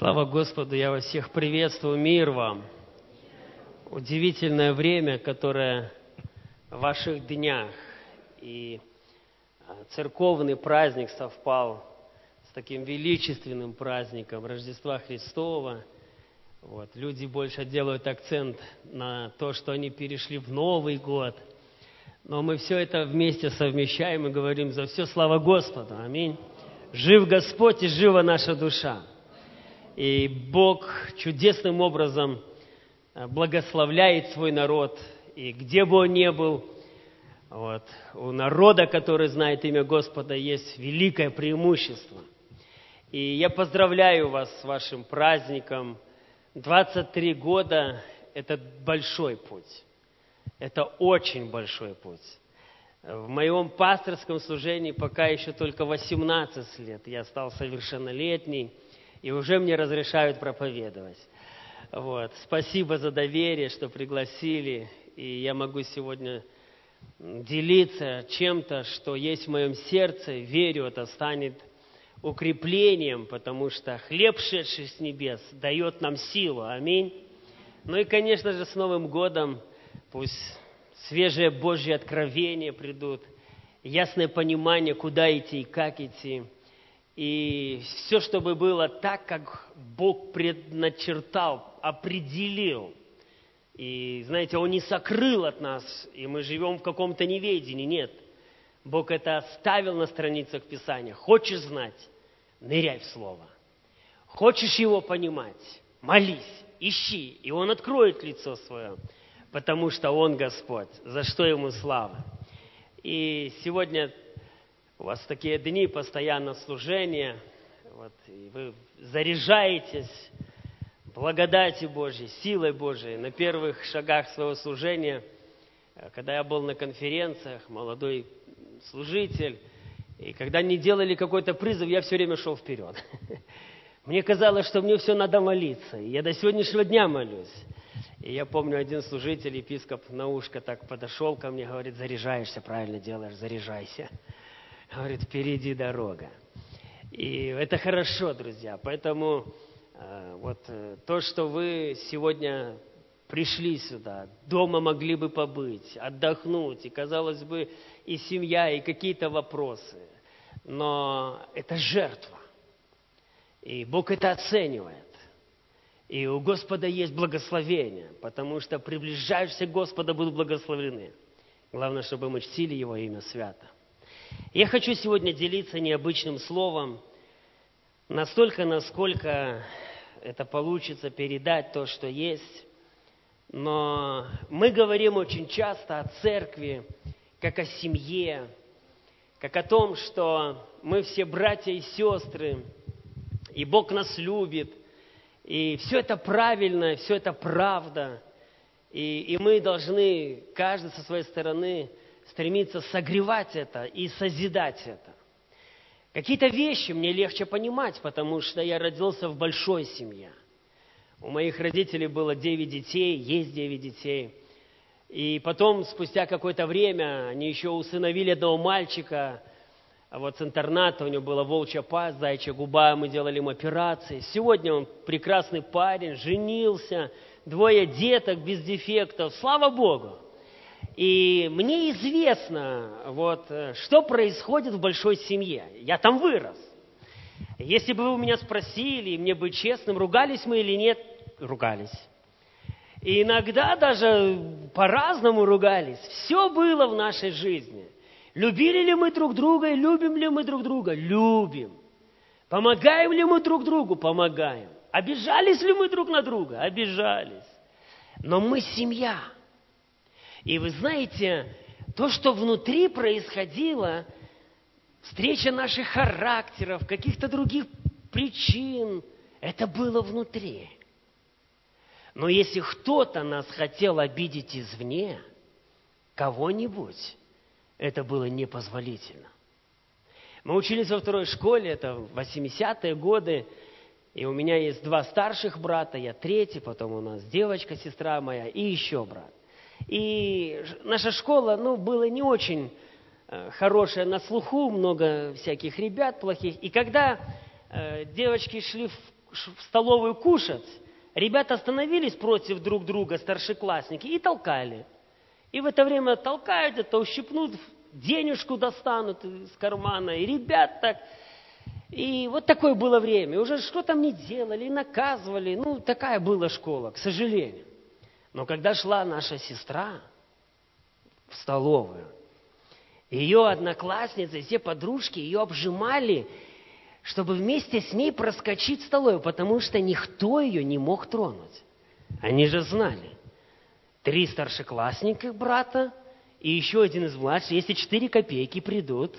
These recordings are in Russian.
Слава Господу, я вас всех приветствую, мир вам. Удивительное время, которое в ваших днях. И а, церковный праздник совпал с таким величественным праздником Рождества Христова. Вот. Люди больше делают акцент на то, что они перешли в Новый год. Но мы все это вместе совмещаем и говорим за все слава Господу. Аминь. Жив Господь и жива наша душа. И Бог чудесным образом э, благословляет свой народ. И где бы он ни был, вот, у народа, который знает имя Господа, есть великое преимущество. И я поздравляю вас с вашим праздником. 23 года – это большой путь. Это очень большой путь. В моем пасторском служении пока еще только 18 лет. Я стал совершеннолетний – и уже мне разрешают проповедовать. Вот. Спасибо за доверие, что пригласили, и я могу сегодня делиться чем-то, что есть в моем сердце. Верю, это станет укреплением, потому что хлеб, шедший с небес, дает нам силу. Аминь. Ну и, конечно же, с Новым годом пусть свежее Божье откровение придут, ясное понимание, куда идти и как идти – и все, чтобы было так, как Бог предначертал, определил. И, знаете, Он не сокрыл от нас, и мы живем в каком-то неведении. Нет. Бог это оставил на страницах Писания. Хочешь знать? Ныряй в Слово. Хочешь его понимать? Молись, ищи, и Он откроет лицо свое, потому что Он Господь, за что Ему слава. И сегодня у вас такие дни постоянно служения, вот, и вы заряжаетесь благодати Божьей, силой Божией на первых шагах своего служения. Когда я был на конференциях, молодой служитель, и когда не делали какой-то призыв, я все время шел вперед. Мне казалось, что мне все надо молиться. И я до сегодняшнего дня молюсь. И я помню, один служитель, епископ на ушко так подошел ко мне, говорит, заряжаешься, правильно делаешь, заряжайся. Говорит, впереди дорога. И это хорошо, друзья. Поэтому э, вот э, то, что вы сегодня пришли сюда, дома могли бы побыть, отдохнуть, и, казалось бы, и семья, и какие-то вопросы. Но это жертва. И Бог это оценивает. И у Господа есть благословение, потому что приближающиеся к Господу будут благословлены. Главное, чтобы мы чтили Его имя свято. Я хочу сегодня делиться необычным словом, настолько, насколько это получится передать то, что есть. Но мы говорим очень часто о церкви, как о семье, как о том, что мы все братья и сестры, и Бог нас любит, и все это правильно, все это правда, и, и мы должны, каждый со своей стороны, стремиться согревать это и созидать это. Какие-то вещи мне легче понимать, потому что я родился в большой семье. У моих родителей было девять детей, есть девять детей. И потом, спустя какое-то время, они еще усыновили одного мальчика, а вот с интерната у него была волчья пасть, зайчья губа, мы делали ему операции. Сегодня он прекрасный парень, женился, двое деток без дефектов. Слава Богу! И мне известно, вот, э, что происходит в большой семье. Я там вырос. Если бы вы у меня спросили, мне бы честным, ругались мы или нет, ругались. И иногда даже по-разному ругались. Все было в нашей жизни. Любили ли мы друг друга и любим ли мы друг друга? Любим. Помогаем ли мы друг другу? Помогаем. Обижались ли мы друг на друга? Обижались. Но мы семья. И вы знаете, то, что внутри происходило, встреча наших характеров, каких-то других причин, это было внутри. Но если кто-то нас хотел обидеть извне, кого-нибудь, это было непозволительно. Мы учились во второй школе, это 80-е годы, и у меня есть два старших брата, я третий, потом у нас девочка, сестра моя и еще брат. И наша школа, ну, была не очень э, хорошая на слуху, много всяких ребят плохих. И когда э, девочки шли в в столовую кушать, ребята остановились против друг друга, старшеклассники, и толкали. И в это время толкают, это ущипнут, денежку достанут из кармана, и ребят так. И вот такое было время. Уже что там не делали, наказывали. Ну, такая была школа, к сожалению. Но когда шла наша сестра в столовую, ее одноклассницы, все подружки ее обжимали, чтобы вместе с ней проскочить в столовую, потому что никто ее не мог тронуть. Они же знали. Три старшеклассника брата и еще один из младших. Если четыре копейки придут,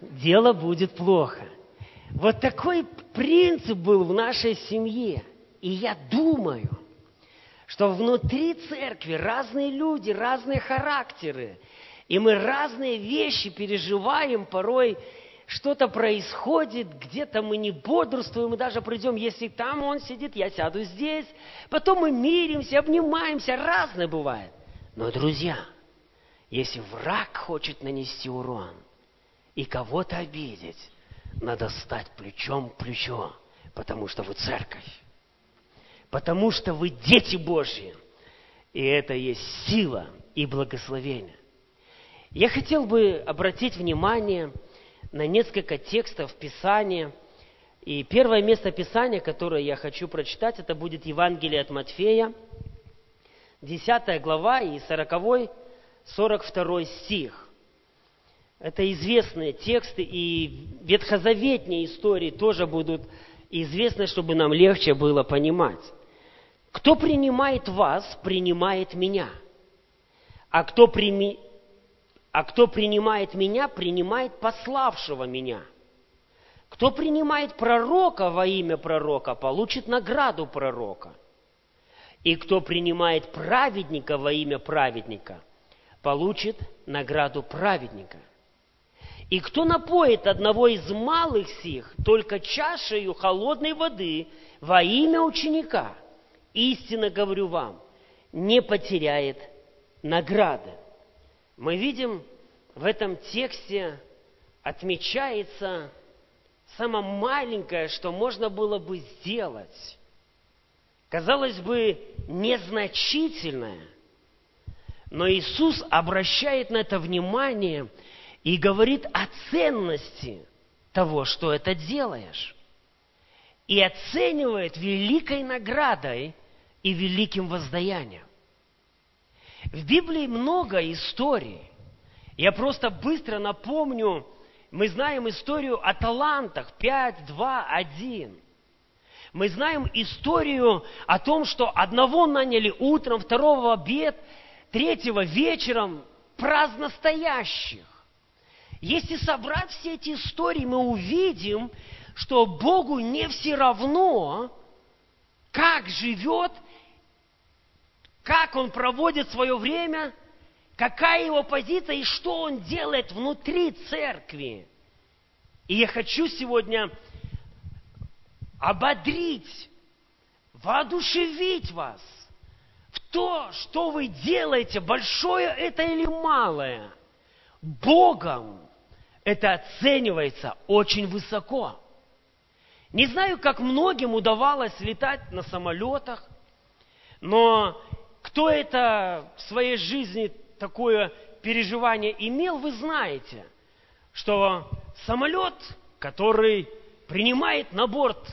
дело будет плохо. Вот такой принцип был в нашей семье. И я думаю, что внутри церкви разные люди, разные характеры. И мы разные вещи переживаем, порой что-то происходит, где-то мы не бодрствуем, мы даже придем, если там он сидит, я сяду здесь. Потом мы миримся, обнимаемся, разное бывает. Но, друзья, если враг хочет нанести урон и кого-то обидеть, надо стать плечом к плечу, потому что вы церковь. Потому что вы дети Божьи. И это есть сила и благословение. Я хотел бы обратить внимание на несколько текстов Писания. И первое место Писания, которое я хочу прочитать, это будет Евангелие от Матфея, 10 глава и 40, 42 стих. Это известные тексты, и ветхозаветные истории тоже будут известны, чтобы нам легче было понимать. Кто принимает вас, принимает меня. А кто, прими... а кто принимает меня, принимает пославшего меня. Кто принимает пророка во имя пророка, получит награду пророка. И кто принимает праведника во имя праведника, получит награду праведника. И кто напоит одного из малых сих только чашею холодной воды во имя ученика, истинно говорю вам, не потеряет награды. Мы видим в этом тексте отмечается самое маленькое, что можно было бы сделать. Казалось бы, незначительное. Но Иисус обращает на это внимание – и говорит о ценности того, что это делаешь. И оценивает великой наградой и великим воздаянием. В Библии много историй. Я просто быстро напомню, мы знаем историю о талантах 5, 2, 1. Мы знаем историю о том, что одного наняли утром, второго в обед, третьего вечером, праздно стоящих. Если собрать все эти истории, мы увидим, что Богу не все равно, как живет, как Он проводит свое время, какая его позиция и что Он делает внутри церкви. И я хочу сегодня ободрить, воодушевить вас в то, что вы делаете, большое это или малое, Богом это оценивается очень высоко. Не знаю, как многим удавалось летать на самолетах, но кто это в своей жизни такое переживание имел, вы знаете, что самолет, который принимает на борт,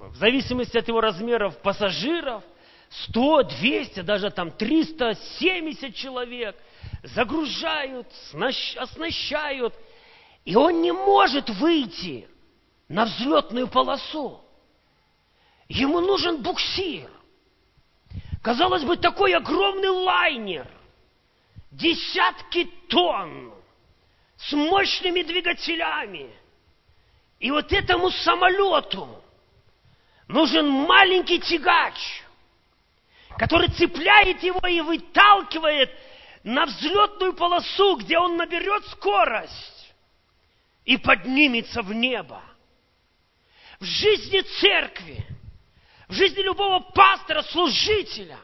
в зависимости от его размеров, пассажиров, 100, 200, даже там 370 человек, загружают, оснащают – и он не может выйти на взлетную полосу. Ему нужен буксир. Казалось бы, такой огромный лайнер, десятки тонн, с мощными двигателями. И вот этому самолету нужен маленький тягач, который цепляет его и выталкивает на взлетную полосу, где он наберет скорость и поднимется в небо. В жизни церкви, в жизни любого пастора, служителя,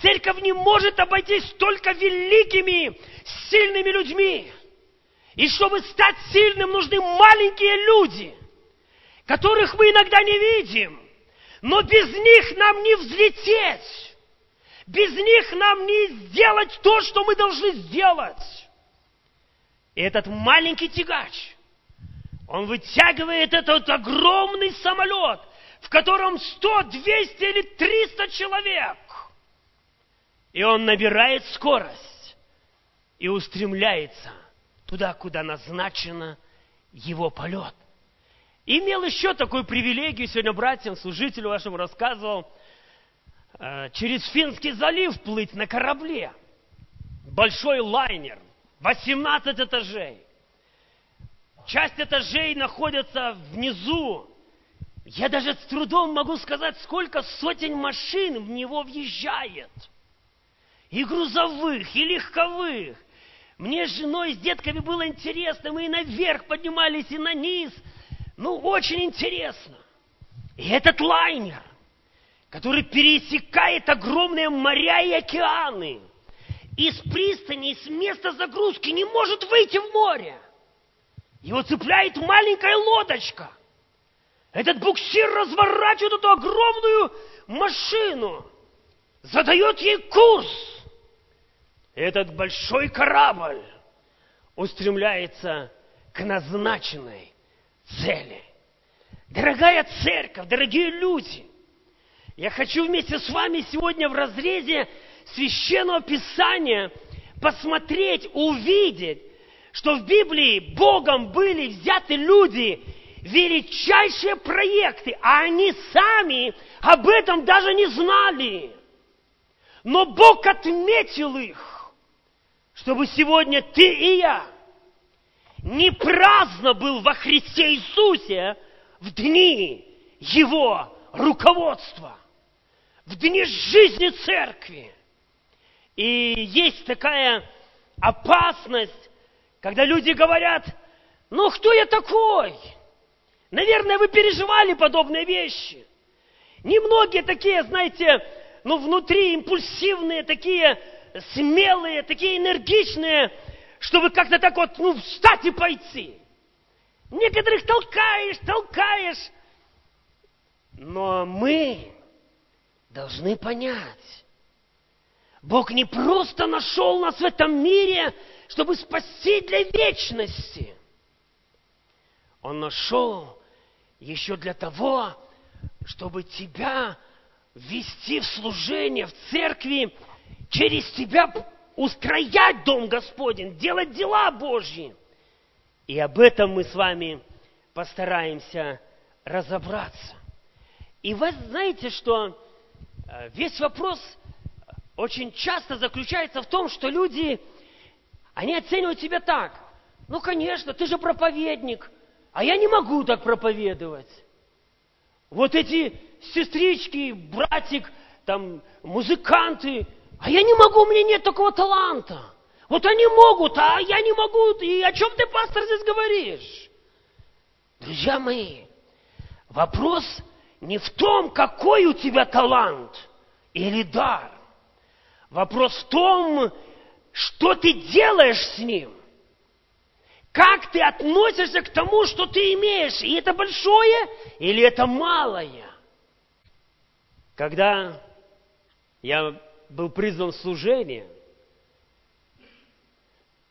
церковь не может обойтись только великими, сильными людьми. И чтобы стать сильным, нужны маленькие люди, которых мы иногда не видим, но без них нам не взлететь. Без них нам не сделать то, что мы должны сделать. И этот маленький тягач, он вытягивает этот огромный самолет, в котором 100, 200 или 300 человек. И он набирает скорость и устремляется туда, куда назначено его полет. Имел еще такую привилегию, сегодня братьям, служителю вашему рассказывал, э, через Финский залив плыть на корабле. Большой лайнер, 18 этажей. Часть этажей находится внизу. Я даже с трудом могу сказать, сколько сотен машин в него въезжает. И грузовых, и легковых. Мне с женой, с детками было интересно. Мы и наверх поднимались, и на низ. Ну, очень интересно. И этот лайнер, который пересекает огромные моря и океаны, из пристани, с места загрузки не может выйти в море. Его цепляет маленькая лодочка. Этот буксир разворачивает эту огромную машину, задает ей курс. Этот большой корабль устремляется к назначенной цели. Дорогая церковь, дорогие люди, я хочу вместе с вами сегодня в разрезе священного писания посмотреть, увидеть, что в Библии Богом были взяты люди, величайшие проекты, а они сами об этом даже не знали. Но Бог отметил их, чтобы сегодня ты и я не праздно был во Христе Иисусе в дни Его руководства, в дни жизни церкви. И есть такая опасность, когда люди говорят, ну кто я такой? Наверное, вы переживали подобные вещи. Немногие такие, знаете, ну внутри импульсивные, такие смелые, такие энергичные, чтобы как-то так вот, ну, встать и пойти. Некоторых толкаешь, толкаешь. Но мы должны понять, Бог не просто нашел нас в этом мире, чтобы спасти для вечности. Он нашел еще для того, чтобы тебя ввести в служение в церкви, через тебя устроять дом Господень, делать дела Божьи. И об этом мы с вами постараемся разобраться. И вы знаете, что э, весь вопрос очень часто заключается в том, что люди, они оценивают себя так. Ну, конечно, ты же проповедник, а я не могу так проповедовать. Вот эти сестрички, братик, там, музыканты, а я не могу, у меня нет такого таланта. Вот они могут, а я не могу. И о чем ты, пастор, здесь говоришь? Друзья мои, вопрос не в том, какой у тебя талант или дар. Вопрос в том, что ты делаешь с ним. Как ты относишься к тому, что ты имеешь? И это большое или это малое? Когда я был призван в служение,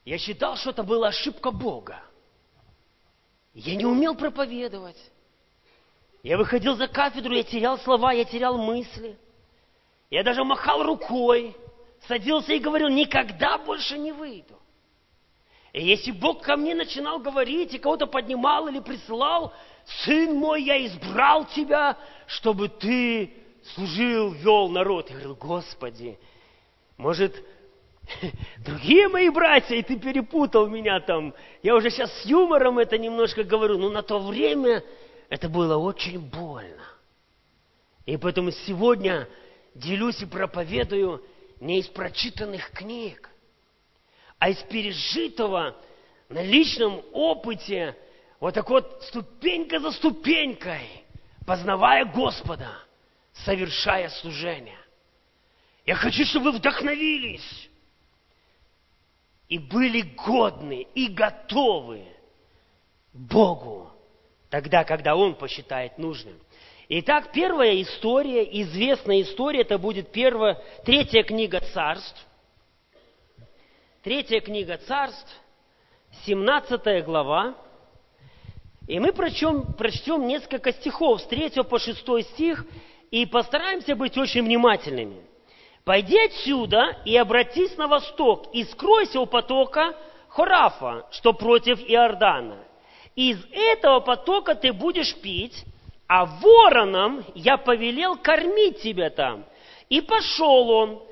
я считал, что это была ошибка Бога. Я не умел проповедовать. Я выходил за кафедру, я терял слова, я терял мысли. Я даже махал рукой, садился и говорил, никогда больше не выйду. И если Бог ко мне начинал говорить и кого-то поднимал или присылал, сын мой, я избрал тебя, чтобы ты служил, вел народ. Я говорил, Господи, может, другие мои братья, и ты перепутал меня там. Я уже сейчас с юмором это немножко говорю, но на то время это было очень больно. И поэтому сегодня делюсь и проповедую не из прочитанных книг, а из пережитого на личном опыте, вот так вот ступенька за ступенькой, познавая Господа – совершая служение. Я хочу, чтобы вы вдохновились и были годны и готовы Богу тогда, когда Он посчитает нужным. Итак, первая история, известная история, это будет первая, третья книга царств. Третья книга царств, 17 глава. И мы прочтем, прочтем несколько стихов с 3 по 6 стих и постараемся быть очень внимательными. «Пойди отсюда и обратись на восток, и скройся у потока Хорафа, что против Иордана. Из этого потока ты будешь пить, а воронам я повелел кормить тебя там. И пошел он,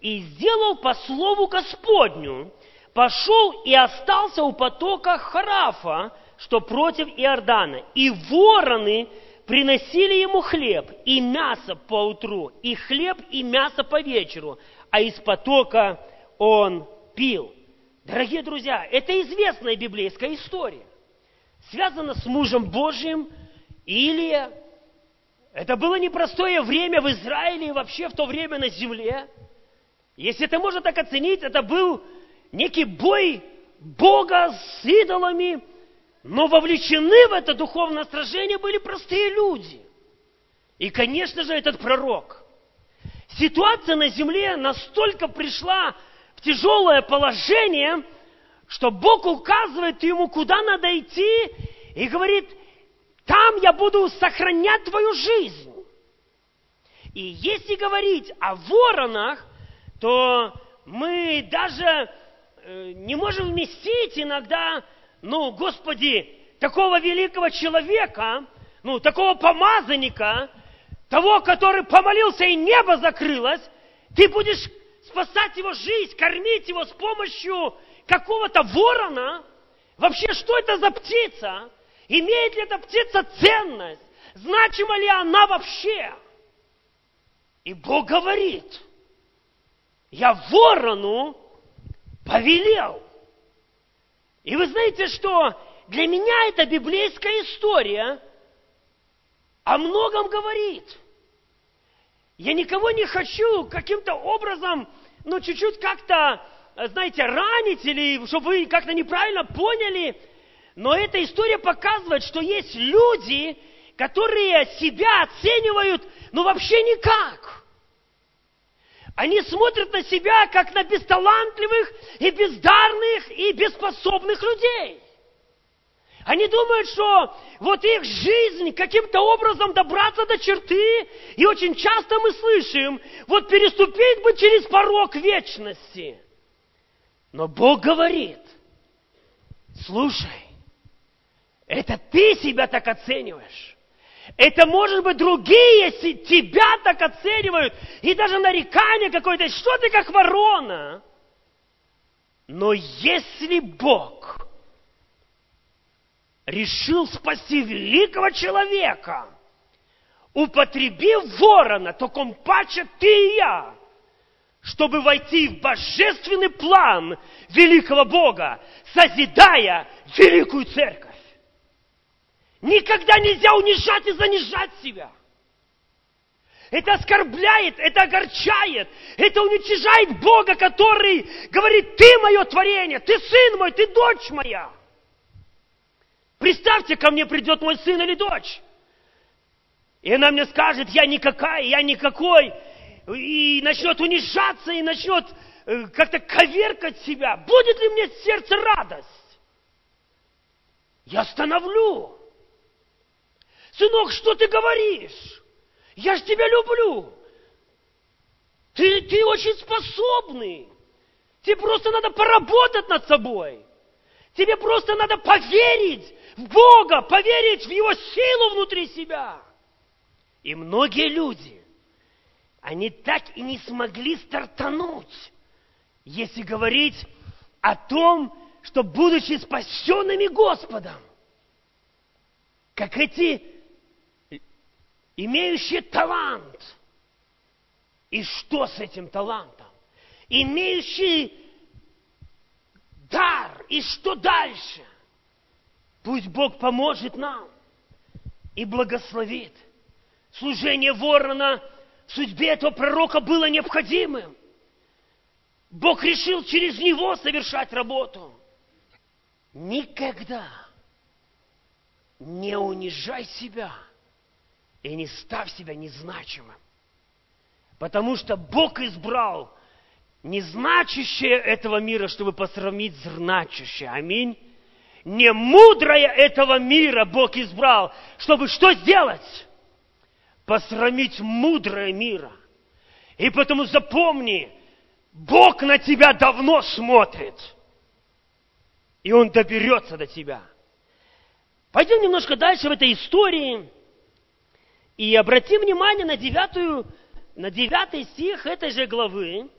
и сделал по слову Господню, пошел и остался у потока Харафа, что против Иордана. И вороны приносили ему хлеб и мясо по утру, и хлеб и мясо по вечеру, а из потока он пил. Дорогие друзья, это известная библейская история. Связана с мужем Божьим, Илия. Это было непростое время в Израиле и вообще в то время на земле. Если это можно так оценить, это был некий бой Бога с идолами, но вовлечены в это духовное сражение были простые люди. И, конечно же, этот пророк. Ситуация на земле настолько пришла в тяжелое положение, что Бог указывает ему, куда надо идти, и говорит, там я буду сохранять твою жизнь. И если говорить о воронах, то мы даже э, не можем вместить иногда, ну, Господи, такого великого человека, ну, такого помазанника, того, который помолился и небо закрылось, ты будешь спасать его жизнь, кормить его с помощью какого-то ворона. Вообще, что это за птица? Имеет ли эта птица ценность? Значима ли она вообще? И Бог говорит, я ворону повелел. И вы знаете, что для меня эта библейская история о многом говорит. Я никого не хочу каким-то образом, ну, чуть-чуть как-то, знаете, ранить или чтобы вы как-то неправильно поняли – но эта история показывает, что есть люди, которые себя оценивают, ну вообще никак. Они смотрят на себя, как на бесталантливых и бездарных и беспоспособных людей. Они думают, что вот их жизнь каким-то образом добраться до черты, и очень часто мы слышим, вот переступить бы через порог вечности. Но Бог говорит, слушай, это ты себя так оцениваешь. Это, может быть, другие тебя так оценивают. И даже нарекание какое-то, что ты как ворона. Но если Бог решил спасти великого человека, употребив ворона, то компаче ты и я, чтобы войти в божественный план великого Бога, созидая великую церковь. Никогда нельзя унижать и занижать себя. Это оскорбляет, это огорчает, это уничижает Бога, который говорит, ты мое творение, ты сын мой, ты дочь моя. Представьте, ко мне придет мой сын или дочь. И она мне скажет, я никакая, я никакой. И начнет унижаться, и начнет э, как-то коверкать себя. Будет ли мне сердце радость? Я остановлю. Сынок, что ты говоришь? Я же тебя люблю. Ты, ты очень способный. Тебе просто надо поработать над собой. Тебе просто надо поверить в Бога, поверить в Его силу внутри себя. И многие люди, они так и не смогли стартануть, если говорить о том, что будучи спасенными Господом, как эти имеющие талант. И что с этим талантом? Имеющий дар. И что дальше? Пусть Бог поможет нам и благословит. Служение ворона в судьбе этого пророка было необходимым. Бог решил через него совершать работу. Никогда не унижай себя и не ставь себя незначимым. Потому что Бог избрал незначащее этого мира, чтобы посрамить значащее. Аминь. Не мудрое этого мира Бог избрал, чтобы что сделать? Посрамить мудрое мира. И потому запомни, Бог на тебя давно смотрит. И Он доберется до тебя. Пойдем немножко дальше в этой истории. И обратим внимание на девятую, на девятый стих этой же главы.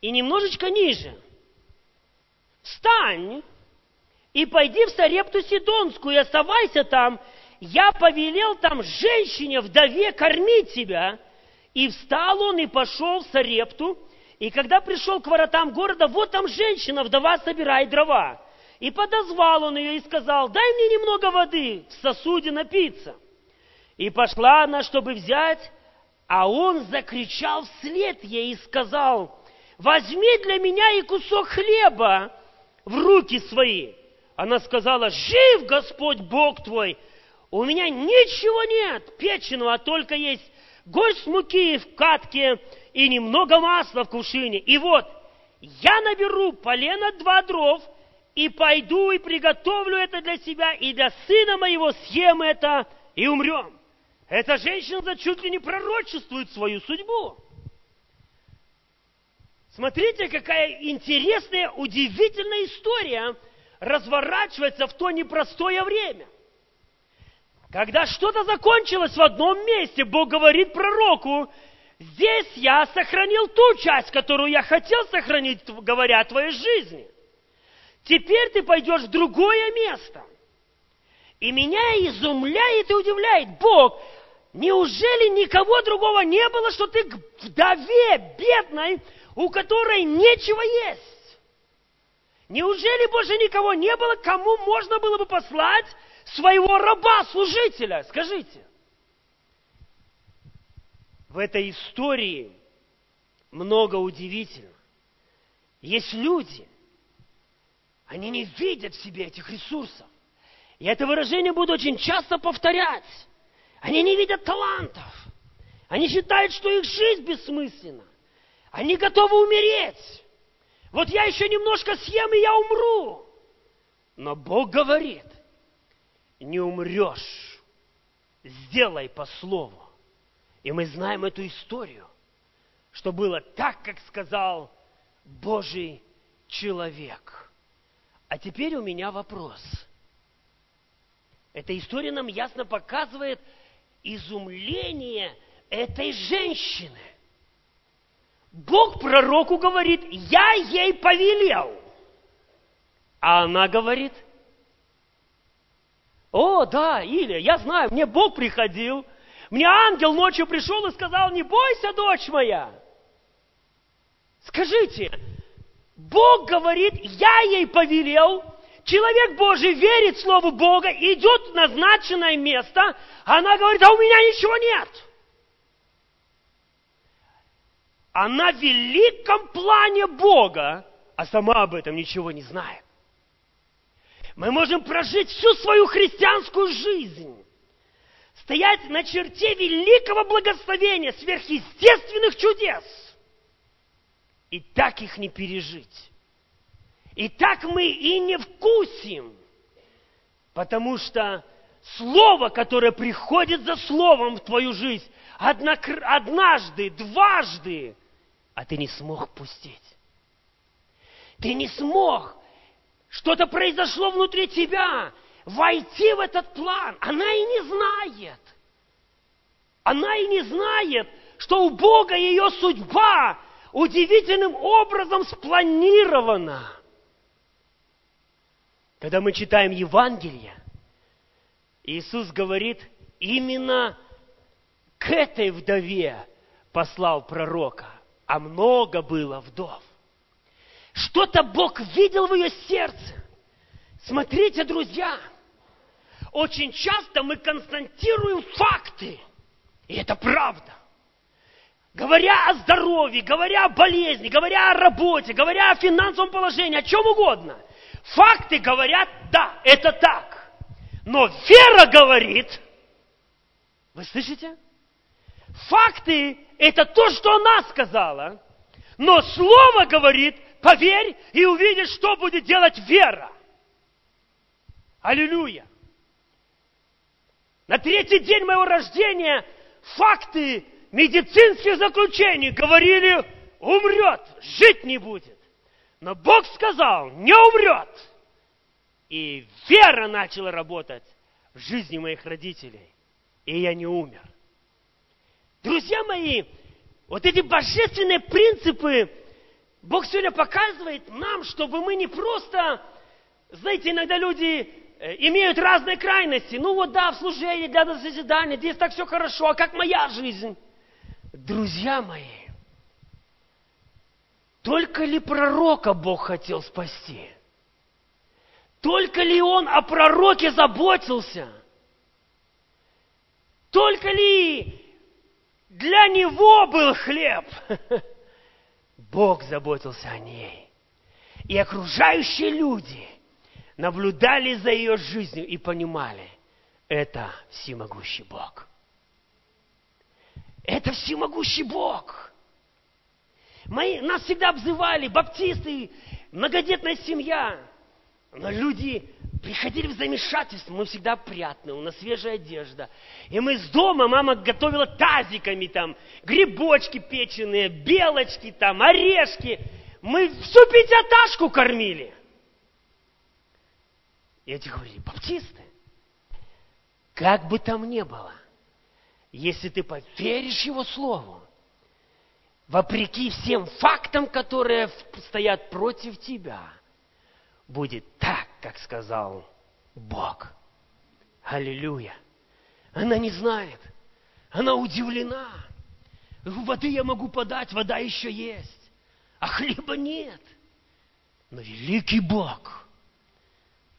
И немножечко ниже. Встань и пойди в Сарепту Сидонскую и оставайся там. Я повелел там женщине, вдове, кормить тебя. И встал он и пошел в Сарепту. И когда пришел к воротам города, вот там женщина, вдова, собирает дрова. И подозвал он ее и сказал, дай мне немного воды в сосуде напиться. И пошла она, чтобы взять, а он закричал вслед ей и сказал, возьми для меня и кусок хлеба в руки свои. Она сказала, жив Господь Бог твой, у меня ничего нет печеного, а только есть горсть муки в катке и немного масла в кувшине. И вот, я наберу полено два дров – и пойду и приготовлю это для себя, и для сына моего съем это, и умрем. Эта женщина чуть ли не пророчествует свою судьбу. Смотрите, какая интересная, удивительная история разворачивается в то непростое время. Когда что-то закончилось в одном месте, Бог говорит пророку, здесь я сохранил ту часть, которую я хотел сохранить, говоря о твоей жизни. Теперь ты пойдешь в другое место. И меня изумляет и удивляет Бог, неужели никого другого не было, что ты к вдове бедной, у которой нечего есть? Неужели больше никого не было, кому можно было бы послать своего раба-служителя? Скажите. В этой истории много удивительного. Есть люди – они не видят в себе этих ресурсов. И это выражение буду очень часто повторять. Они не видят талантов. Они считают, что их жизнь бессмысленна. Они готовы умереть. Вот я еще немножко съем, и я умру. Но Бог говорит, не умрешь, сделай по слову. И мы знаем эту историю, что было так, как сказал Божий человек – а теперь у меня вопрос. Эта история нам ясно показывает изумление этой женщины. Бог пророку говорит, я ей повелел. А она говорит, о, да, Илья, я знаю, мне Бог приходил, мне ангел ночью пришел и сказал, не бойся, дочь моя. Скажите, Бог говорит, я ей повелел, человек Божий верит Слову Бога, идет в назначенное место, а она говорит, а у меня ничего нет. Она в великом плане Бога, а сама об этом ничего не знает. Мы можем прожить всю свою христианскую жизнь, стоять на черте великого благословения, сверхъестественных чудес – и так их не пережить. И так мы и не вкусим, потому что слово, которое приходит за словом в твою жизнь, однажды, дважды, а ты не смог пустить. Ты не смог. Что-то произошло внутри тебя. Войти в этот план. Она и не знает. Она и не знает, что у Бога ее судьба удивительным образом спланировано. Когда мы читаем Евангелие, Иисус говорит, именно к этой вдове послал пророка, а много было вдов. Что-то Бог видел в ее сердце. Смотрите, друзья, очень часто мы констатируем факты, и это правда говоря о здоровье, говоря о болезни, говоря о работе, говоря о финансовом положении, о чем угодно, факты говорят, да, это так. Но вера говорит, вы слышите? Факты – это то, что она сказала. Но Слово говорит, поверь и увидишь, что будет делать вера. Аллилуйя. На третий день моего рождения факты медицинских заключений говорили, умрет, жить не будет. Но Бог сказал, не умрет. И вера начала работать в жизни моих родителей. И я не умер. Друзья мои, вот эти божественные принципы Бог сегодня показывает нам, чтобы мы не просто, знаете, иногда люди э, имеют разные крайности. Ну вот да, в служении, для созидания, здесь так все хорошо, а как моя жизнь? Друзья мои, только ли пророка Бог хотел спасти? Только ли он о пророке заботился? Только ли для него был хлеб? Бог заботился о ней. И окружающие люди наблюдали за ее жизнью и понимали, это всемогущий Бог. Это всемогущий Бог. Мои, нас всегда обзывали баптисты, многодетная семья. Но люди приходили в замешательство. Мы всегда опрятны, у нас свежая одежда. И мы с дома, мама готовила тазиками там, грибочки печеные, белочки там, орешки. Мы всю пятиэтажку кормили. И эти говорили, баптисты, как бы там ни было, если ты поверишь его слову, вопреки всем фактам, которые стоят против тебя, будет так, как сказал Бог. Аллилуйя. Она не знает. Она удивлена. Воды я могу подать, вода еще есть. А хлеба нет. Но великий Бог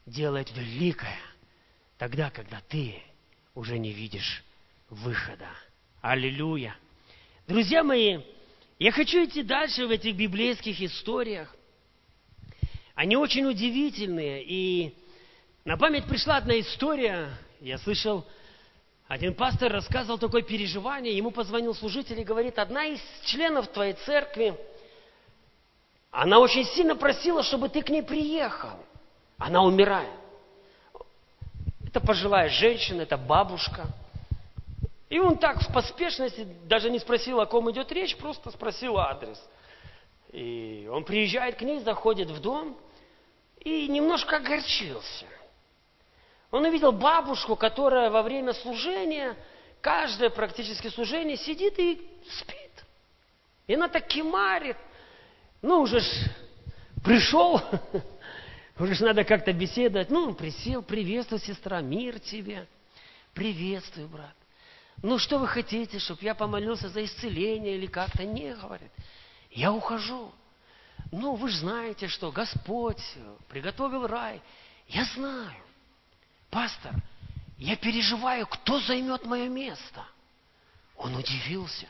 делает великое тогда, когда ты уже не видишь выхода. Аллилуйя. Друзья мои, я хочу идти дальше в этих библейских историях. Они очень удивительные. И на память пришла одна история. Я слышал, один пастор рассказывал такое переживание. Ему позвонил служитель и говорит, одна из членов твоей церкви, она очень сильно просила, чтобы ты к ней приехал. Она умирает. Это пожилая женщина, это бабушка – и он так в поспешности даже не спросил, о ком идет речь, просто спросил адрес. И он приезжает к ней, заходит в дом и немножко огорчился. Он увидел бабушку, которая во время служения, каждое практически служение, сидит и спит. И она так кимарит. Ну, уже ж пришел, уже ж надо как-то беседовать. Ну, он присел, приветствую, сестра, мир тебе. Приветствую, брат. Ну, что вы хотите, чтобы я помолился за исцеление или как-то? Не, говорит. Я ухожу. Ну, вы же знаете, что Господь приготовил рай. Я знаю. Пастор, я переживаю, кто займет мое место. Он удивился.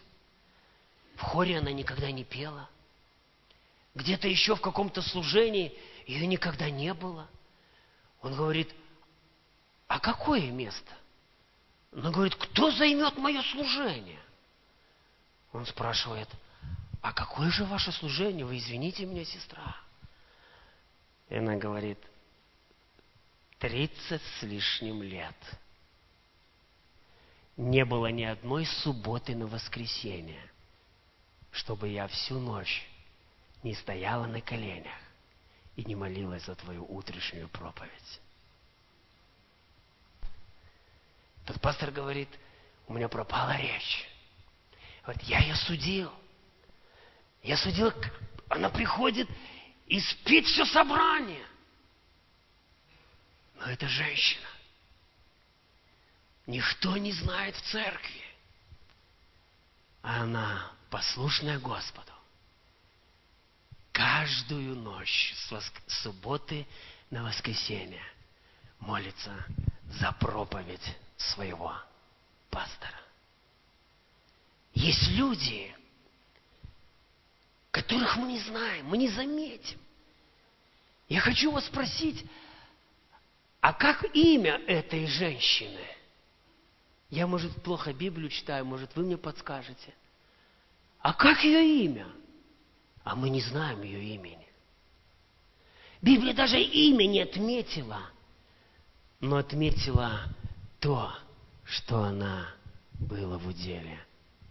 В хоре она никогда не пела. Где-то еще в каком-то служении ее никогда не было. Он говорит, а какое место? Она говорит, кто займет мое служение? Он спрашивает, а какое же ваше служение? Вы извините меня, сестра. И она говорит, тридцать с лишним лет. Не было ни одной субботы на воскресенье, чтобы я всю ночь не стояла на коленях и не молилась за твою утрешнюю проповедь. Тот пастор говорит, у меня пропала речь. Вот я ее судил. Я судил, она приходит и спит все собрание. Но это женщина. Никто не знает в церкви. А она послушная Господу. Каждую ночь с воск... субботы на воскресенье молится за проповедь своего пастора. Есть люди, которых мы не знаем, мы не заметим. Я хочу вас спросить, А как имя этой женщины? Я, может, плохо Библию читаю, может, вы мне подскажете. А как ее имя? А мы не знаем ее имени. Библия даже имя не отметила, но отметила то, что она была в уделе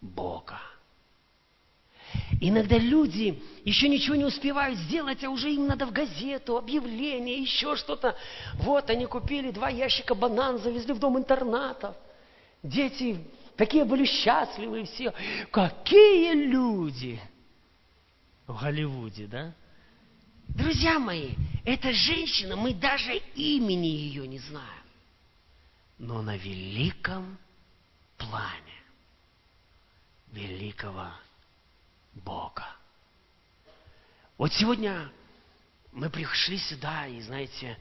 Бога. Иногда люди еще ничего не успевают сделать, а уже им надо в газету, объявление, еще что-то. Вот они купили два ящика банан, завезли в дом интернатов. Дети такие были счастливы все. Какие люди в Голливуде, да? Друзья мои, эта женщина, мы даже имени ее не знаем. Но на великом плане великого Бога. Вот сегодня мы пришли сюда, и, знаете,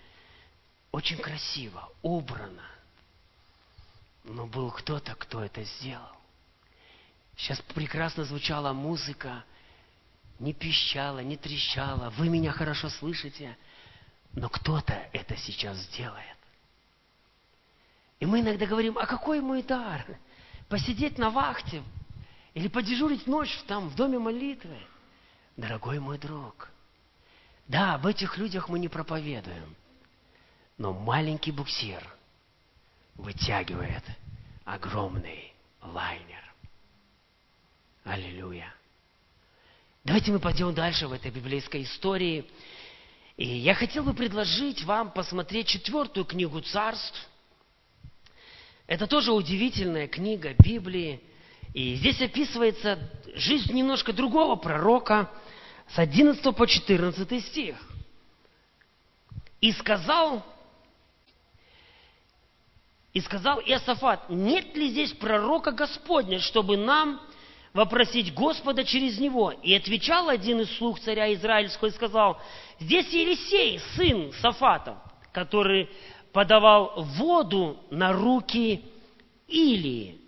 очень красиво, убрано. Но был кто-то, кто это сделал. Сейчас прекрасно звучала музыка, не пищала, не трещала. Вы меня хорошо слышите, но кто-то это сейчас сделает. И мы иногда говорим, а какой мой дар? Посидеть на вахте, или подежурить ночь там, в доме молитвы. Дорогой мой друг, да, об этих людях мы не проповедуем, но маленький буксир вытягивает огромный лайнер. Аллилуйя. Давайте мы пойдем дальше в этой библейской истории. И я хотел бы предложить вам посмотреть четвертую книгу царств. Это тоже удивительная книга Библии – и здесь описывается жизнь немножко другого пророка с 11 по 14 стих. И сказал, и сказал Иосафат, нет ли здесь пророка Господня, чтобы нам вопросить Господа через него? И отвечал один из слуг царя Израильского и сказал, здесь Елисей, сын Сафата, который подавал воду на руки Илии.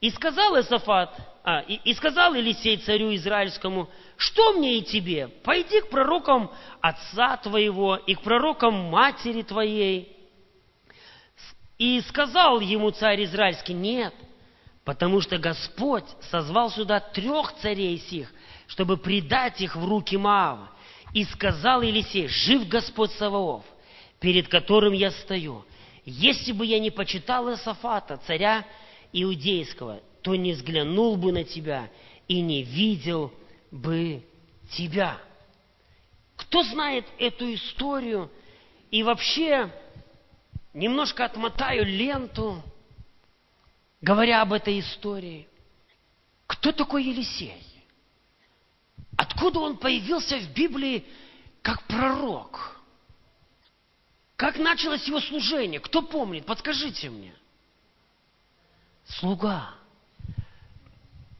И сказал Эсафат, а, и, и сказал Елисей царю израильскому, что мне и тебе? Пойди к пророкам отца твоего и к пророкам матери твоей. И сказал ему царь израильский, нет, потому что Господь созвал сюда трех царей сих, чтобы предать их в руки Маава. И сказал Елисей, жив Господь Саваоф, перед которым я стою. Если бы я не почитал Иосафата, царя иудейского, то не взглянул бы на тебя и не видел бы тебя. Кто знает эту историю? И вообще, немножко отмотаю ленту, говоря об этой истории. Кто такой Елисей? Откуда он появился в Библии как пророк? Как началось его служение? Кто помнит? Подскажите мне – слуга.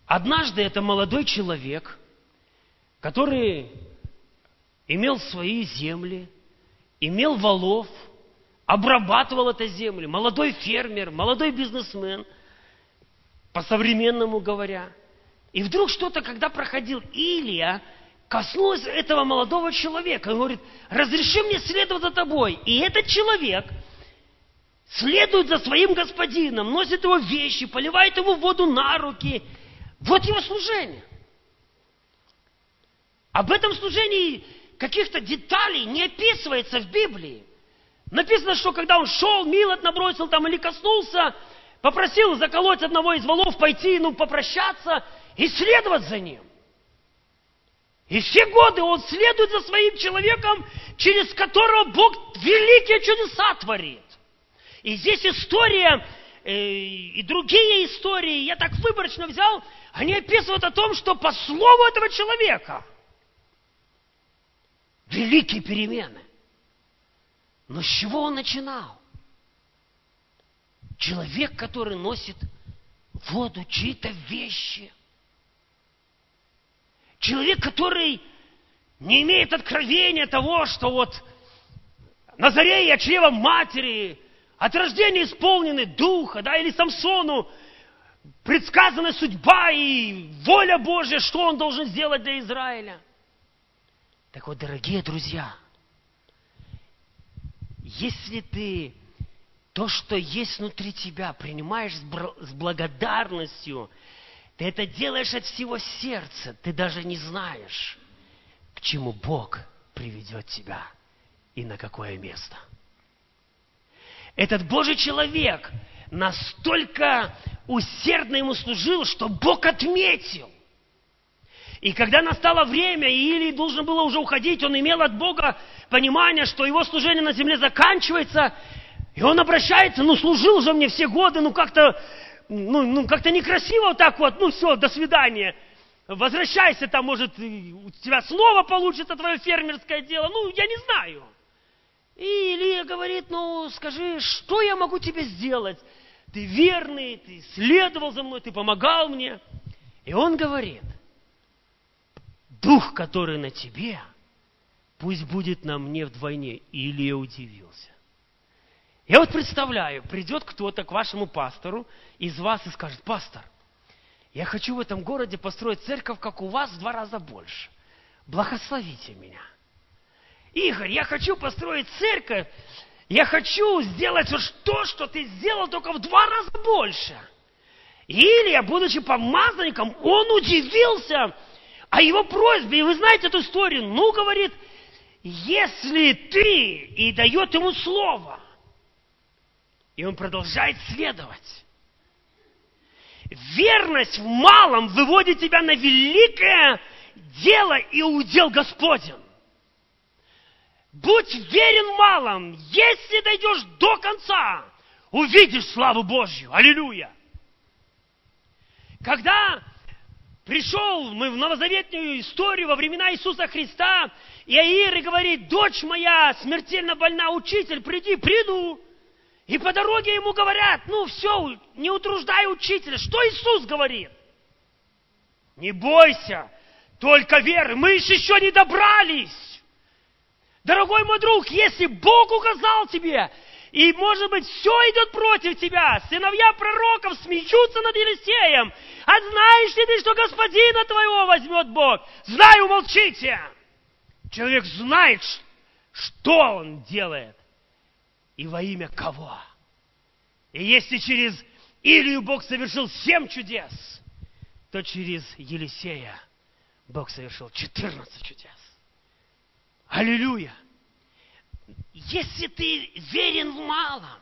Однажды это молодой человек, который имел свои земли, имел валов, обрабатывал это земли, молодой фермер, молодой бизнесмен, по-современному говоря. И вдруг что-то, когда проходил Илия, коснулось этого молодого человека. Он говорит, разреши мне следовать за тобой. И этот человек – следует за своим господином, носит его вещи, поливает ему воду на руки. Вот его служение. Об этом служении каких-то деталей не описывается в Библии. Написано, что когда он шел, милот набросил там или коснулся, попросил заколоть одного из валов, пойти, ну, попрощаться и следовать за ним. И все годы он следует за своим человеком, через которого Бог великие чудеса творит. И здесь история э, и другие истории, я так выборочно взял, они описывают о том, что по слову этого человека великие перемены. Но с чего он начинал? Человек, который носит воду, чьи-то вещи. Человек, который не имеет откровения того, что вот на заре матери, от рождения исполнены духа, да, или Самсону предсказана судьба и воля Божья, что он должен сделать для Израиля. Так вот, дорогие друзья, если ты то, что есть внутри тебя, принимаешь с благодарностью, ты это делаешь от всего сердца, ты даже не знаешь, к чему Бог приведет тебя и на какое место. Этот Божий человек настолько усердно ему служил, что Бог отметил. И когда настало время, и Илии должен было уже уходить, он имел от Бога понимание, что его служение на земле заканчивается, и он обращается, ну, служил же мне все годы, ну, как-то, ну, ну как-то некрасиво вот так вот, ну, все, до свидания. Возвращайся там, может, у тебя снова получится твое фермерское дело, ну, я не знаю. И Илия говорит, ну, скажи, что я могу тебе сделать? Ты верный, ты следовал за мной, ты помогал мне. И он говорит, дух, который на тебе, пусть будет на мне вдвойне. Или я удивился. Я вот представляю, придет кто-то к вашему пастору из вас и скажет, пастор, я хочу в этом городе построить церковь, как у вас, в два раза больше. Благословите меня. Игорь, я хочу построить церковь, я хочу сделать вот то, что ты сделал, только в два раза больше. Или я, будучи помазанником, он удивился, о его просьбе. И вы знаете эту историю. Ну, говорит, если ты, и дает ему слово, и он продолжает следовать. Верность в малом выводит тебя на великое дело и удел Господен. Будь верен в малом, если дойдешь до конца, увидишь славу Божью. Аллилуйя. Когда Пришел мы в новозаветную историю во времена Иисуса Христа, и Аир говорит, дочь моя смертельно больна, учитель, приди, приду. И по дороге ему говорят, ну все, не утруждай учителя. Что Иисус говорит? Не бойся, только веры, мы еще не добрались. Дорогой мой друг, если Бог указал тебе, и, может быть, все идет против тебя. Сыновья пророков смеются над Елисеем. А знаешь ли ты, что господина твоего возьмет Бог? Знаю, молчите. Человек знает, что он делает и во имя кого. И если через Илию Бог совершил семь чудес, то через Елисея Бог совершил 14 чудес. Аллилуйя! Если ты верен в малом,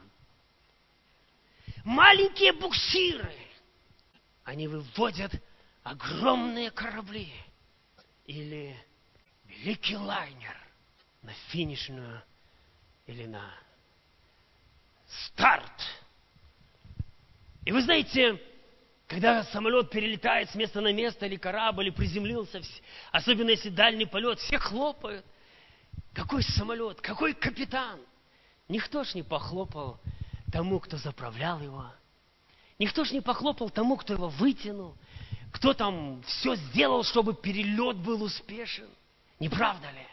маленькие буксиры, они выводят огромные корабли или великий лайнер на финишную или на старт. И вы знаете, когда самолет перелетает с места на место, или корабль, или приземлился, особенно если дальний полет, все хлопают. Какой самолет, какой капитан? Никто ж не похлопал тому, кто заправлял его. Никто ж не похлопал тому, кто его вытянул. Кто там все сделал, чтобы перелет был успешен. Не правда ли?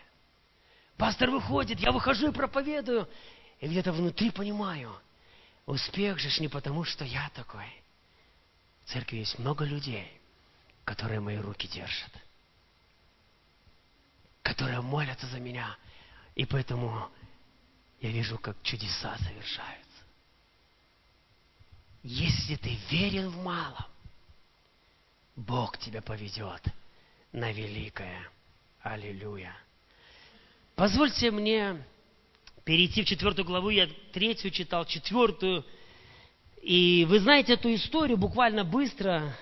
Пастор выходит, я выхожу и проповедую. И где-то внутри понимаю, успех же не потому, что я такой. В церкви есть много людей, которые мои руки держат. Которые молятся за меня – и поэтому я вижу, как чудеса совершаются. Если ты верен в малом, Бог тебя поведет на великое. Аллилуйя. Позвольте мне перейти в четвертую главу. Я третью читал, четвертую. И вы знаете эту историю буквально быстро,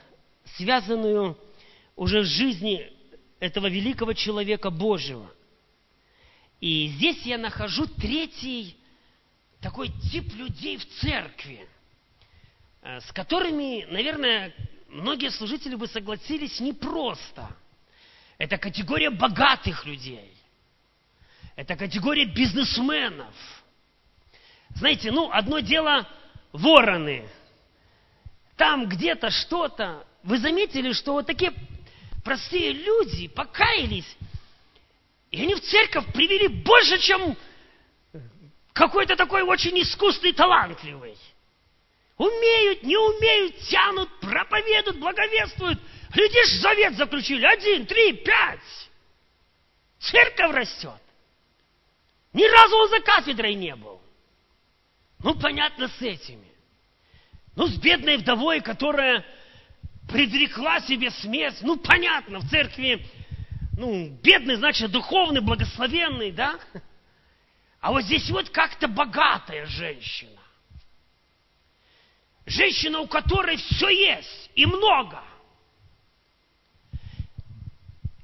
связанную уже в жизни этого великого человека Божьего – и здесь я нахожу третий такой тип людей в церкви, э, с которыми, наверное, многие служители бы согласились непросто. Это категория богатых людей. Это категория бизнесменов. Знаете, ну, одно дело вороны. Там где-то что-то. Вы заметили, что вот такие простые люди покаялись и они в церковь привели больше, чем какой-то такой очень искусный, талантливый. Умеют, не умеют, тянут, проповедуют, благовествуют. Глядишь, завет заключили. Один, три, пять. Церковь растет. Ни разу он за кафедрой не был. Ну, понятно с этими. Ну, с бедной вдовой, которая предрекла себе смерть. Ну, понятно, в церкви, ну, бедный, значит, духовный, благословенный, да? А вот здесь вот как-то богатая женщина. Женщина, у которой все есть и много.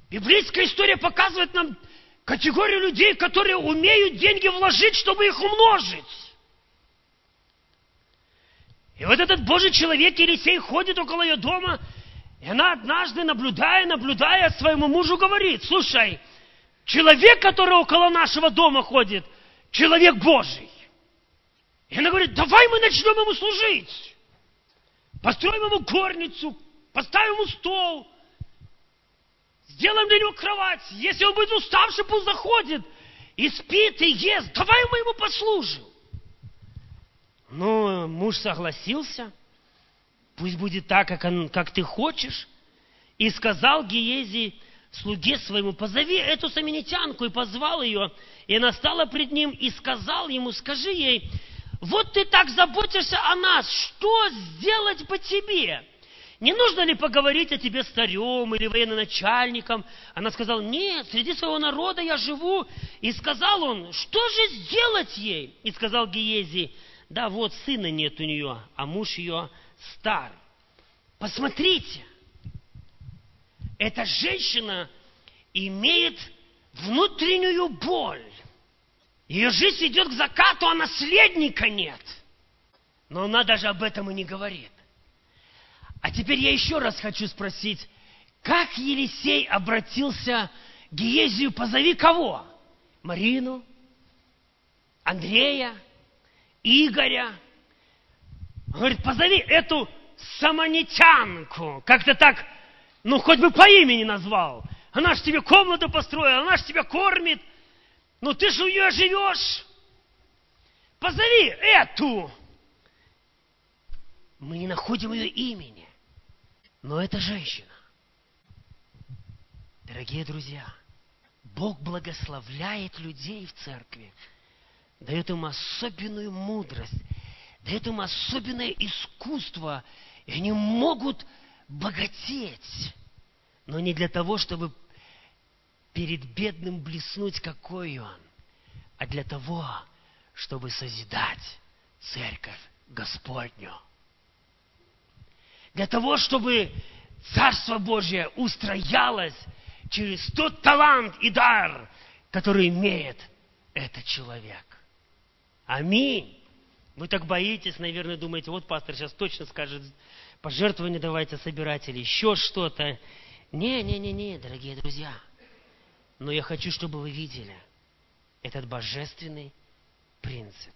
Библейская история показывает нам категорию людей, которые умеют деньги вложить, чтобы их умножить. И вот этот Божий человек Елисей ходит около ее дома, и она однажды, наблюдая, наблюдая, своему мужу говорит, слушай, человек, который около нашего дома ходит, человек Божий. И она говорит, давай мы начнем ему служить. Построим ему горницу, поставим ему стол, сделаем для него кровать. Если он будет уставший, пусть заходит и спит, и ест. Давай мы ему послужим. Ну, муж согласился. Пусть будет так, как, он, как ты хочешь. И сказал Гиези, слуге своему, позови эту саминитянку, и позвал ее. И она стала пред ним и сказал ему, скажи ей, вот ты так заботишься о нас, что сделать по тебе? Не нужно ли поговорить о тебе старем или военачальником? Она сказала, нет, среди своего народа я живу. И сказал он, что же сделать ей? И сказал Гиези, да, вот сына нет у нее, а муж ее стар. Посмотрите, эта женщина имеет внутреннюю боль. Ее жизнь идет к закату, а наследника нет. Но она даже об этом и не говорит. А теперь я еще раз хочу спросить, как Елисей обратился к Гиезию, позови кого? Марину? Андрея? Игоря. Он говорит, позови эту самонитянку. Как-то так, ну, хоть бы по имени назвал. Она ж тебе комнату построила, она ж тебя кормит. Ну, ты же у нее живешь. Позови эту. Мы не находим ее имени. Но это женщина. Дорогие друзья, Бог благословляет людей в церкви дает им особенную мудрость, дает им особенное искусство, и они могут богатеть, но не для того, чтобы перед бедным блеснуть, какой он, а для того, чтобы созидать церковь Господню. Для того, чтобы Царство Божье устроялось через тот талант и дар, который имеет этот человек. Аминь. Вы так боитесь, наверное, думаете, вот пастор сейчас точно скажет, пожертвования давайте собирать или еще что-то. Не, не, не, не, дорогие друзья. Но я хочу, чтобы вы видели этот божественный принцип.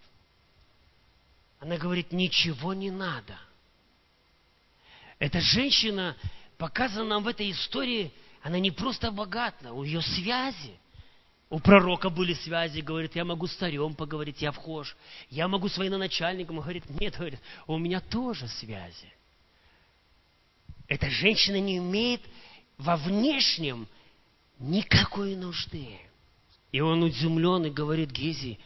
Она говорит, ничего не надо. Эта женщина показана нам в этой истории, она не просто богата, у ее связи – у пророка были связи, говорит, я могу с царем поговорить, я вхож. Я могу с военачальником, говорит, нет, говорит, у меня тоже связи. Эта женщина не имеет во внешнем никакой нужды. И он удивлен и говорит Гези,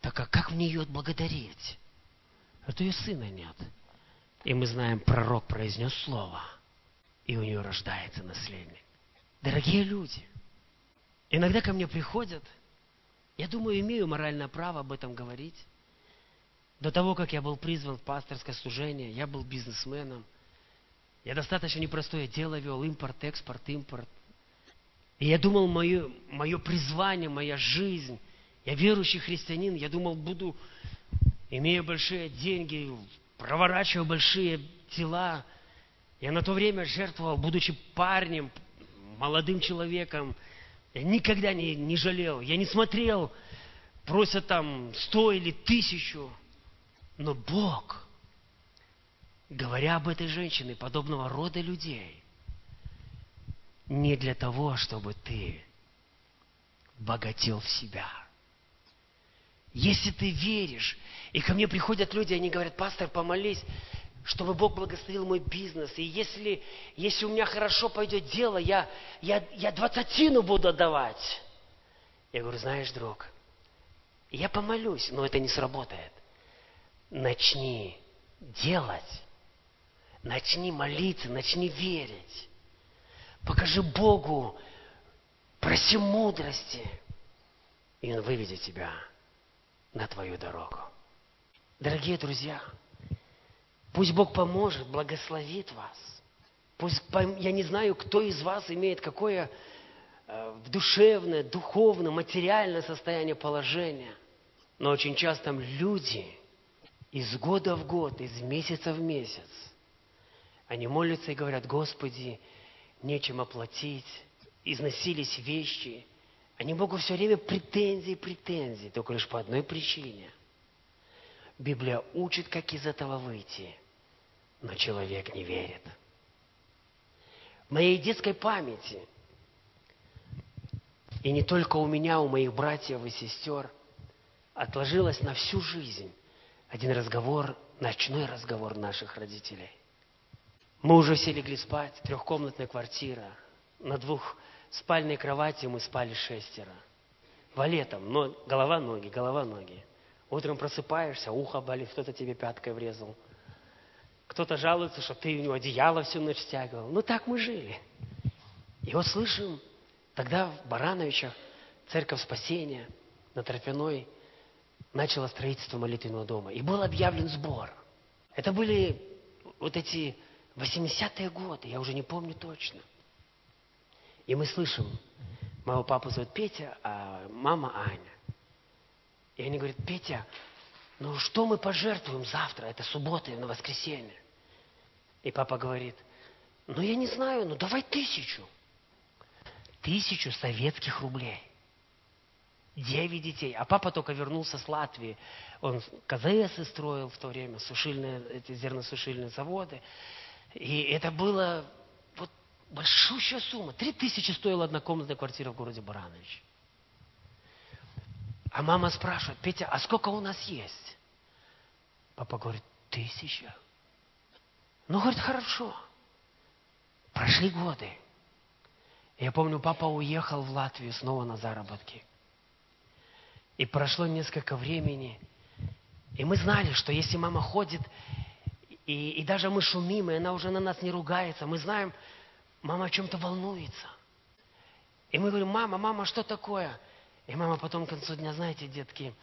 так а как мне ее отблагодарить? Это ее сына нет. И мы знаем, пророк произнес слово, и у нее рождается наследник. Дорогие люди – Иногда ко мне приходят, я думаю, имею моральное право об этом говорить. До того, как я был призван в пасторское служение, я был бизнесменом. Я достаточно непростое дело вел, импорт, экспорт, импорт. И я думал, мое, мое призвание, моя жизнь, я верующий христианин, я думал, буду, имея большие деньги, проворачивая большие дела. Я на то время жертвовал, будучи парнем, молодым человеком, я никогда не, не жалел. Я не смотрел, просят там сто или тысячу. Но Бог, говоря об этой женщине, подобного рода людей, не для того, чтобы ты богател в себя. Если ты веришь, и ко мне приходят люди, они говорят, пастор, помолись, чтобы Бог благословил мой бизнес. И если, если у меня хорошо пойдет дело, я, я, я двадцатину буду отдавать. Я говорю, знаешь, друг, Я помолюсь, но это не сработает. Начни делать. Начни молиться, начни верить. Покажи Богу, проси мудрости, и Он выведет тебя на твою дорогу. Дорогие друзья, пусть Бог поможет, благословит вас. Пусть, я не знаю, кто из вас имеет какое э, душевное, духовное, материальное состояние положения. Но очень часто люди из года в год, из месяца в месяц, они молятся и говорят, Господи, нечем оплатить, износились вещи. Они Богу все время претензии, претензии, только лишь по одной причине. Библия учит, как из этого выйти, но человек не верит. В моей детской памяти, и не только у меня, у моих братьев и сестер, отложилось на всю жизнь один разговор, ночной разговор наших родителей. Мы уже все легли спать, трехкомнатная квартира. На двухспальной кровати мы спали шестеро. Валетом, но голова, ноги, голова, ноги. Утром просыпаешься, ухо болит, кто-то тебе пяткой врезал. Кто-то жалуется, что ты у него одеяло всю ночь стягивал. Ну так мы жили. И вот слышим, тогда в Барановичах церковь спасения на Тропяной начала строительство молитвенного дома. И был объявлен сбор. Это были вот эти 80-е годы, я уже не помню точно. И мы слышим, моего папу зовут Петя, а мама Аня. И они говорят, Петя, ну что мы пожертвуем завтра, это суббота и на воскресенье? И папа говорит, ну я не знаю, ну давай тысячу. Тысячу советских рублей. Девять детей. А папа только вернулся с Латвии. Он КЗС строил в то время, сушильные, эти зерносушильные заводы. И это было вот большущая сумма. Три тысячи стоила однокомнатная квартира в городе Баранович. А мама спрашивает, Петя, а сколько у нас есть? Папа говорит, тысяча. Ну, говорит, хорошо. Прошли годы. Я помню, папа уехал в Латвию снова на заработки. И прошло несколько времени, и мы знали, что если мама ходит и, и даже мы шумим, и она уже на нас не ругается. Мы знаем, мама о чем-то волнуется. И мы говорим, мама, мама, что такое? И мама потом к концу дня, знаете, детки,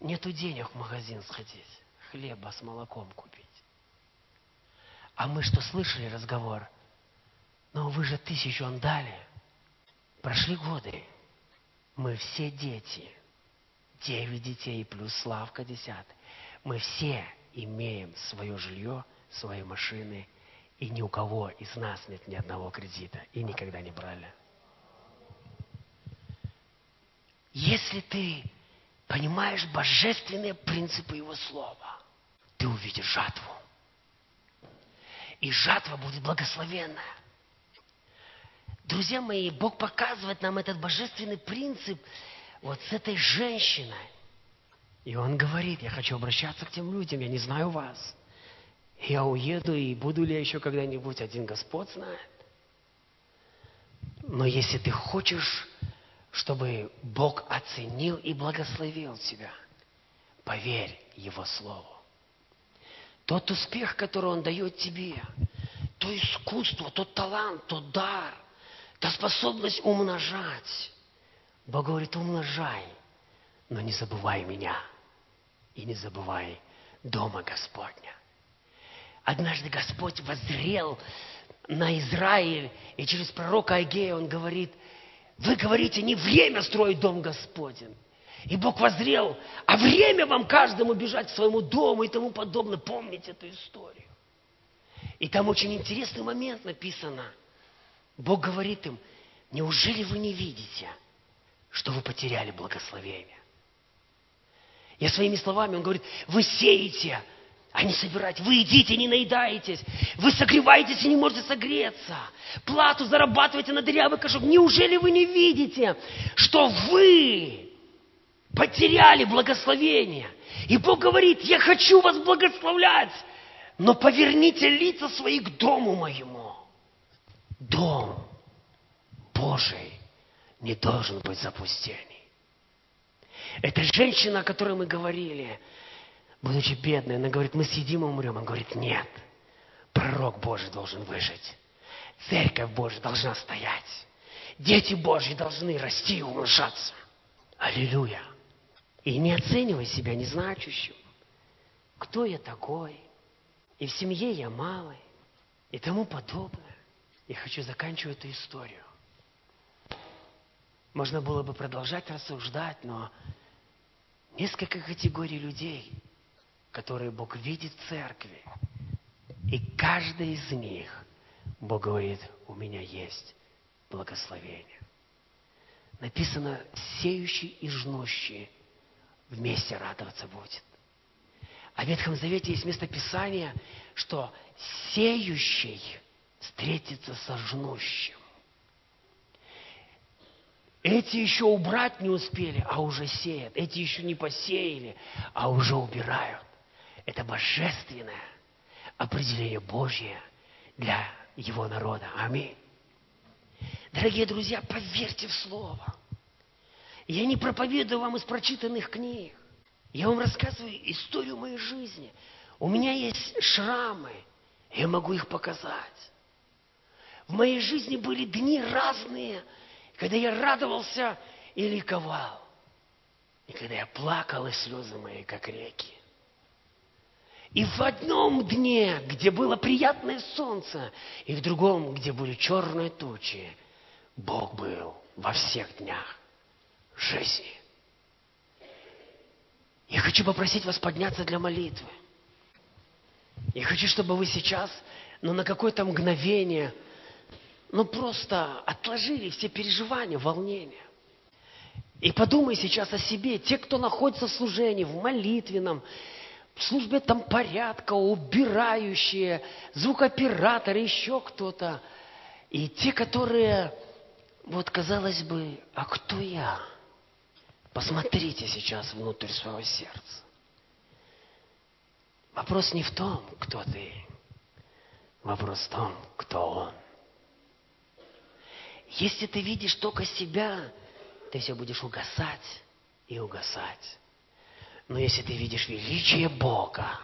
нету денег в магазин сходить, хлеба с молоком купить. А мы что, слышали разговор? Но вы же тысячу он дали. Прошли годы. Мы все дети. Девять детей плюс Славка десятый. Мы все имеем свое жилье, свои машины, и ни у кого из нас нет ни одного кредита, и никогда не брали. Если ты понимаешь божественные принципы Его Слова, ты увидишь жатву. И жатва будет благословенная. Друзья мои, Бог показывает нам этот божественный принцип вот с этой женщиной. И он говорит, я хочу обращаться к тем людям, я не знаю вас. Я уеду, и буду ли я еще когда-нибудь, один Господь знает. Но если ты хочешь, чтобы Бог оценил и благословил тебя, поверь Его Слову. Тот успех, который Он дает тебе, то искусство, тот талант, тот дар, та способность умножать. Бог говорит, умножай, но не забывай меня – и не забывай дома Господня. Однажды Господь воззрел на Израиль, и через пророка Агея он говорит, вы говорите, не время строить дом Господень. И Бог воззрел, а время вам каждому бежать к своему дому и тому подобное. Помните эту историю. И там очень интересный момент написано. Бог говорит им, неужели вы не видите, что вы потеряли благословение? Я своими словами, он говорит, вы сеете, а не собираете. Вы едите, не наедаетесь. Вы согреваетесь и не можете согреться. Плату зарабатываете на дырявый кошек. Неужели вы не видите, что вы потеряли благословение? И Бог говорит, я хочу вас благословлять, но поверните лица свои к дому моему. Дом Божий не должен быть запустений. Это женщина, о которой мы говорили, будучи бедной, она говорит, мы съедим и умрем. Он говорит, нет, пророк Божий должен выжить. Церковь Божья должна стоять. Дети Божьи должны расти и умножаться. Аллилуйя. И не оценивай себя незначущим. Кто я такой? И в семье я малый. И тому подобное. Я хочу заканчивать эту историю. Можно было бы продолжать рассуждать, но несколько категорий людей, которые Бог видит в церкви. И каждый из них Бог говорит, у меня есть благословение. Написано, сеющий и жнущий вместе радоваться будет. А в Ветхом Завете есть место Писания, что сеющий встретится со жнущим. Эти еще убрать не успели, а уже сеют. Эти еще не посеяли, а уже убирают. Это божественное определение Божье для его народа. Аминь. Дорогие друзья, поверьте в Слово. Я не проповедую вам из прочитанных книг. Я вам рассказываю историю моей жизни. У меня есть шрамы, я могу их показать. В моей жизни были дни разные, когда я радовался и ликовал. И когда я плакал, и слезы мои, как реки. И в одном дне, где было приятное солнце, и в другом, где были черные тучи, Бог был во всех днях жизни. Я хочу попросить вас подняться для молитвы. Я хочу, чтобы вы сейчас, ну, на какое-то мгновение, ну, просто отложили все переживания, волнения. И подумай сейчас о себе. Те, кто находится в служении, в молитвенном, в службе там порядка, убирающие, звукооператоры, еще кто-то. И те, которые, вот казалось бы, а кто я? Посмотрите сейчас внутрь своего сердца. Вопрос не в том, кто ты. Вопрос в том, кто он. Если ты видишь только себя, ты все будешь угасать и угасать. Но если ты видишь величие Бога,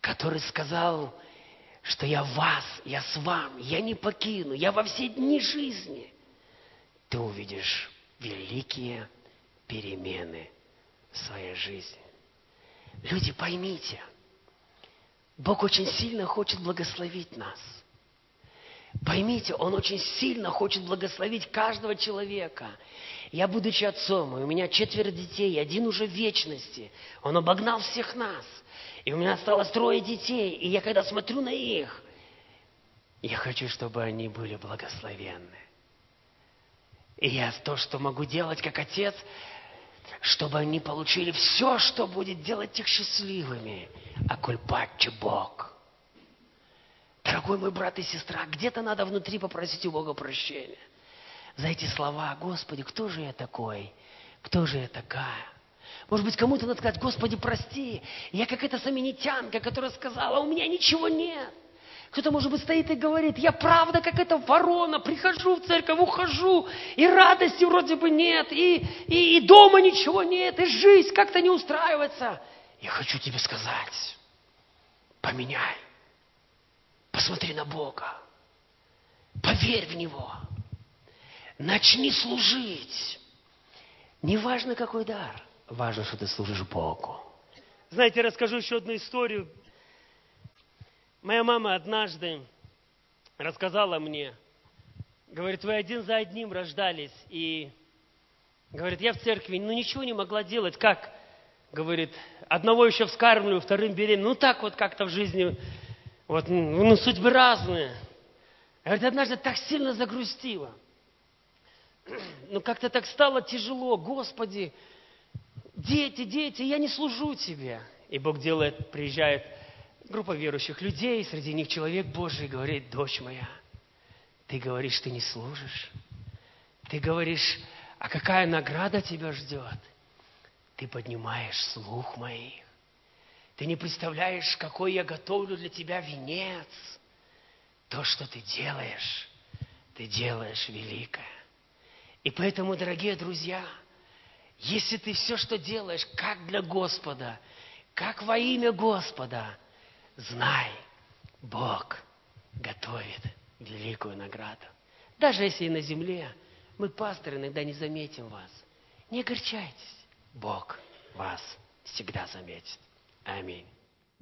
который сказал, что я вас, я с вами, я не покину, я во все дни жизни, ты увидишь великие перемены в своей жизни. Люди, поймите, Бог очень сильно хочет благословить нас. Поймите, Он очень сильно хочет благословить каждого человека. Я, будучи отцом, и у меня четверо детей, один уже в вечности, Он обогнал всех нас. И у меня осталось трое детей, и я когда смотрю на их, я хочу, чтобы они были благословенны. И я то, что могу делать как отец, чтобы они получили все, что будет делать их счастливыми. А кульпаче Бог. Дорогой мой брат и сестра, где-то надо внутри попросить у Бога прощения. За эти слова, Господи, кто же я такой? Кто же я такая? Может быть, кому-то надо сказать, Господи, прости, я как эта саминитянка, которая сказала, у меня ничего нет. Кто-то, может быть, стоит и говорит, я правда, как эта ворона, прихожу в церковь, ухожу, и радости вроде бы нет, и, и, и дома ничего нет, и жизнь как-то не устраивается. Я хочу тебе сказать, поменяй. Посмотри на Бога. Поверь в Него. Начни служить. Не важно, какой дар. Важно, что ты служишь Богу. Знаете, расскажу еще одну историю. Моя мама однажды рассказала мне, говорит, вы один за одним рождались, и, говорит, я в церкви, ну ничего не могла делать, как, говорит, одного еще вскармливаю, вторым беременным, ну так вот как-то в жизни, вот, ну судьбы разные. Говорит, однажды так сильно загрустила, ну как-то так стало тяжело, Господи, дети, дети, я не служу Тебе. И Бог делает, приезжает группа верующих людей, среди них человек Божий говорит, дочь моя, ты говоришь, ты не служишь. Ты говоришь, а какая награда тебя ждет? Ты поднимаешь слух моих. Ты не представляешь, какой я готовлю для тебя венец. То, что ты делаешь, ты делаешь великое. И поэтому, дорогие друзья, Если ты все, что делаешь, как для Господа, как во имя Господа, знай, Бог готовит великую награду. Даже если и на земле мы, пасторы, иногда не заметим вас. Не огорчайтесь. Бог вас всегда заметит. Аминь.